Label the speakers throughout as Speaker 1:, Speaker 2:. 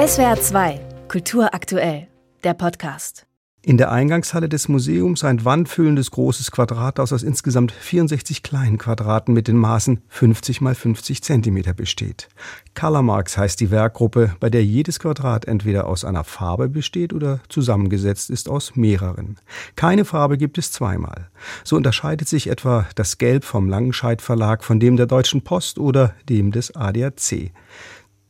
Speaker 1: SWR 2, Kultur aktuell, der Podcast.
Speaker 2: In der Eingangshalle des Museums ein wandfüllendes großes Quadrathaus aus insgesamt 64 kleinen Quadraten mit den Maßen 50 mal 50 Zentimeter besteht. Colormarks heißt die Werkgruppe, bei der jedes Quadrat entweder aus einer Farbe besteht oder zusammengesetzt ist aus mehreren. Keine Farbe gibt es zweimal. So unterscheidet sich etwa das Gelb vom Langenscheidt Verlag von dem der Deutschen Post oder dem des ADAC.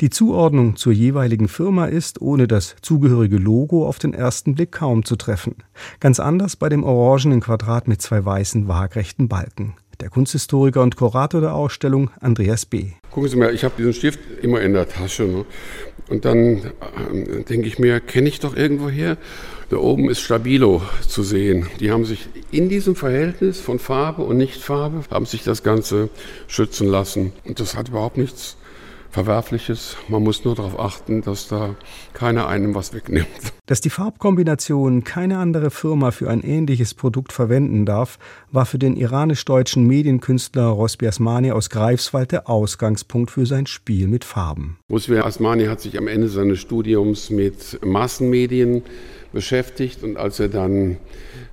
Speaker 2: Die Zuordnung zur jeweiligen Firma ist ohne das zugehörige Logo auf den ersten Blick kaum zu treffen. Ganz anders bei dem orangenen Quadrat mit zwei weißen waagrechten Balken. Der Kunsthistoriker und Kurator der Ausstellung Andreas B.
Speaker 3: Gucken Sie mal, ich habe diesen Stift immer in der Tasche. Ne? Und dann äh, denke ich mir, kenne ich doch irgendwo her. Da oben ist Stabilo zu sehen. Die haben sich in diesem Verhältnis von Farbe und Nichtfarbe, haben sich das Ganze schützen lassen. Und das hat überhaupt nichts Verwerfliches. Man muss nur darauf achten, dass da keiner einem was wegnimmt.
Speaker 2: Dass die Farbkombination keine andere Firma für ein ähnliches Produkt verwenden darf, war für den iranisch-deutschen Medienkünstler Rosbi Asmani aus Greifswald der Ausgangspunkt für sein Spiel mit Farben.
Speaker 3: Rosbi Asmani hat sich am Ende seines Studiums mit Massenmedien beschäftigt und als er dann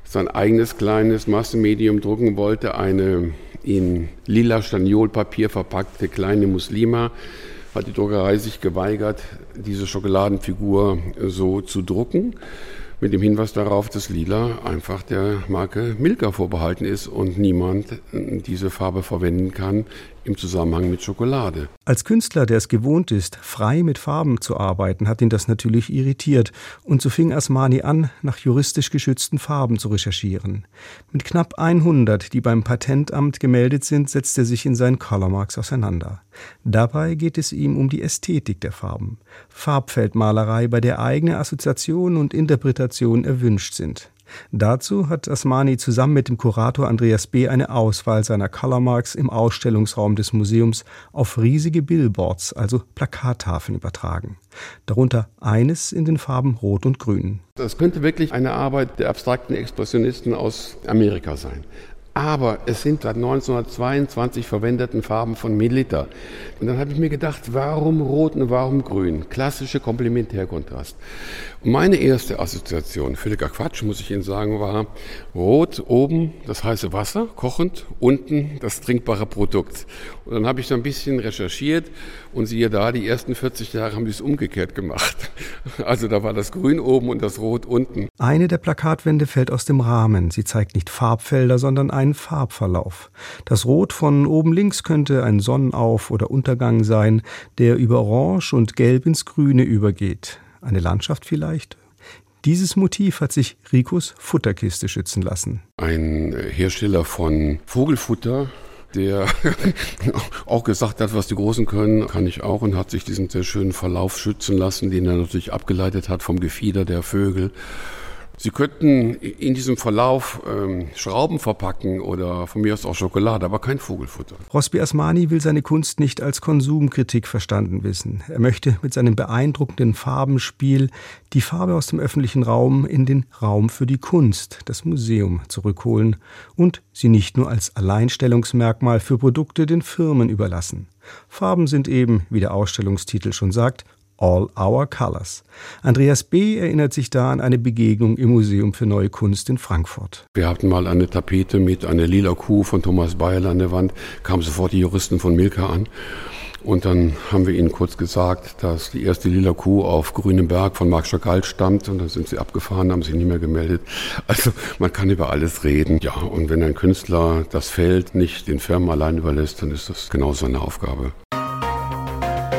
Speaker 3: sein eigenes kleines Massenmedium drucken wollte, eine in lila Staniolpapier verpackte kleine Muslima, hat die Druckerei sich geweigert, diese Schokoladenfigur so zu drucken mit dem Hinweis darauf, dass Lila einfach der Marke Milka vorbehalten ist und niemand diese Farbe verwenden kann im Zusammenhang mit Schokolade.
Speaker 2: Als Künstler, der es gewohnt ist, frei mit Farben zu arbeiten, hat ihn das natürlich irritiert und so fing Asmani an, nach juristisch geschützten Farben zu recherchieren. Mit knapp 100, die beim Patentamt gemeldet sind, setzt er sich in seinen Colormarks auseinander. Dabei geht es ihm um die Ästhetik der Farben. Farbfeldmalerei, bei der eigene Assoziationen und Interpretationen erwünscht sind. Dazu hat Asmani zusammen mit dem Kurator Andreas B. eine Auswahl seiner Colormarks im Ausstellungsraum des Museums auf riesige Billboards, also Plakattafeln übertragen. Darunter eines in den Farben Rot und Grün.
Speaker 3: Das könnte wirklich eine Arbeit der abstrakten Expressionisten aus Amerika sein aber es sind seit 1922 verwendeten Farben von Melita. Und dann habe ich mir gedacht, warum rot und warum grün? Klassische Komplementärkontrast. Und meine erste Assoziation, völliger Quatsch, muss ich Ihnen sagen, war rot oben das heiße Wasser, kochend, unten das trinkbare Produkt. Und dann habe ich so ein bisschen recherchiert und siehe da, die ersten 40 Jahre haben wir es umgekehrt gemacht. Also da war das Grün oben und das Rot unten.
Speaker 2: Eine der Plakatwände fällt aus dem Rahmen. Sie zeigt nicht Farbfelder, sondern ein einen Farbverlauf. Das Rot von oben links könnte ein Sonnenauf- oder Untergang sein, der über Orange und Gelb ins Grüne übergeht. Eine Landschaft vielleicht? Dieses Motiv hat sich Ricos Futterkiste schützen lassen.
Speaker 3: Ein Hersteller von Vogelfutter der auch gesagt hat, was die Großen können, kann ich auch und hat sich diesen sehr schönen Verlauf schützen lassen, den er natürlich abgeleitet hat vom Gefieder der Vögel. Sie könnten in diesem Verlauf ähm, Schrauben verpacken oder von mir aus auch Schokolade, aber kein Vogelfutter.
Speaker 2: Rosby Asmani will seine Kunst nicht als Konsumkritik verstanden wissen. Er möchte mit seinem beeindruckenden Farbenspiel die Farbe aus dem öffentlichen Raum in den Raum für die Kunst, das Museum, zurückholen und sie nicht nur als Alleinstellungsmerkmal für Produkte den Firmen überlassen. Farben sind eben, wie der Ausstellungstitel schon sagt, All Our Colors. Andreas B. erinnert sich da an eine Begegnung im Museum für Neue Kunst in Frankfurt.
Speaker 3: Wir hatten mal eine Tapete mit einer lila Kuh von Thomas Beil an der Wand, kamen sofort die Juristen von Milka an. Und dann haben wir ihnen kurz gesagt, dass die erste lila Kuh auf grünem Berg von Marc Chagall stammt. Und dann sind sie abgefahren, haben sich nie mehr gemeldet. Also man kann über alles reden. Ja, und wenn ein Künstler das Feld nicht den Firmen allein überlässt, dann ist das genau seine Aufgabe.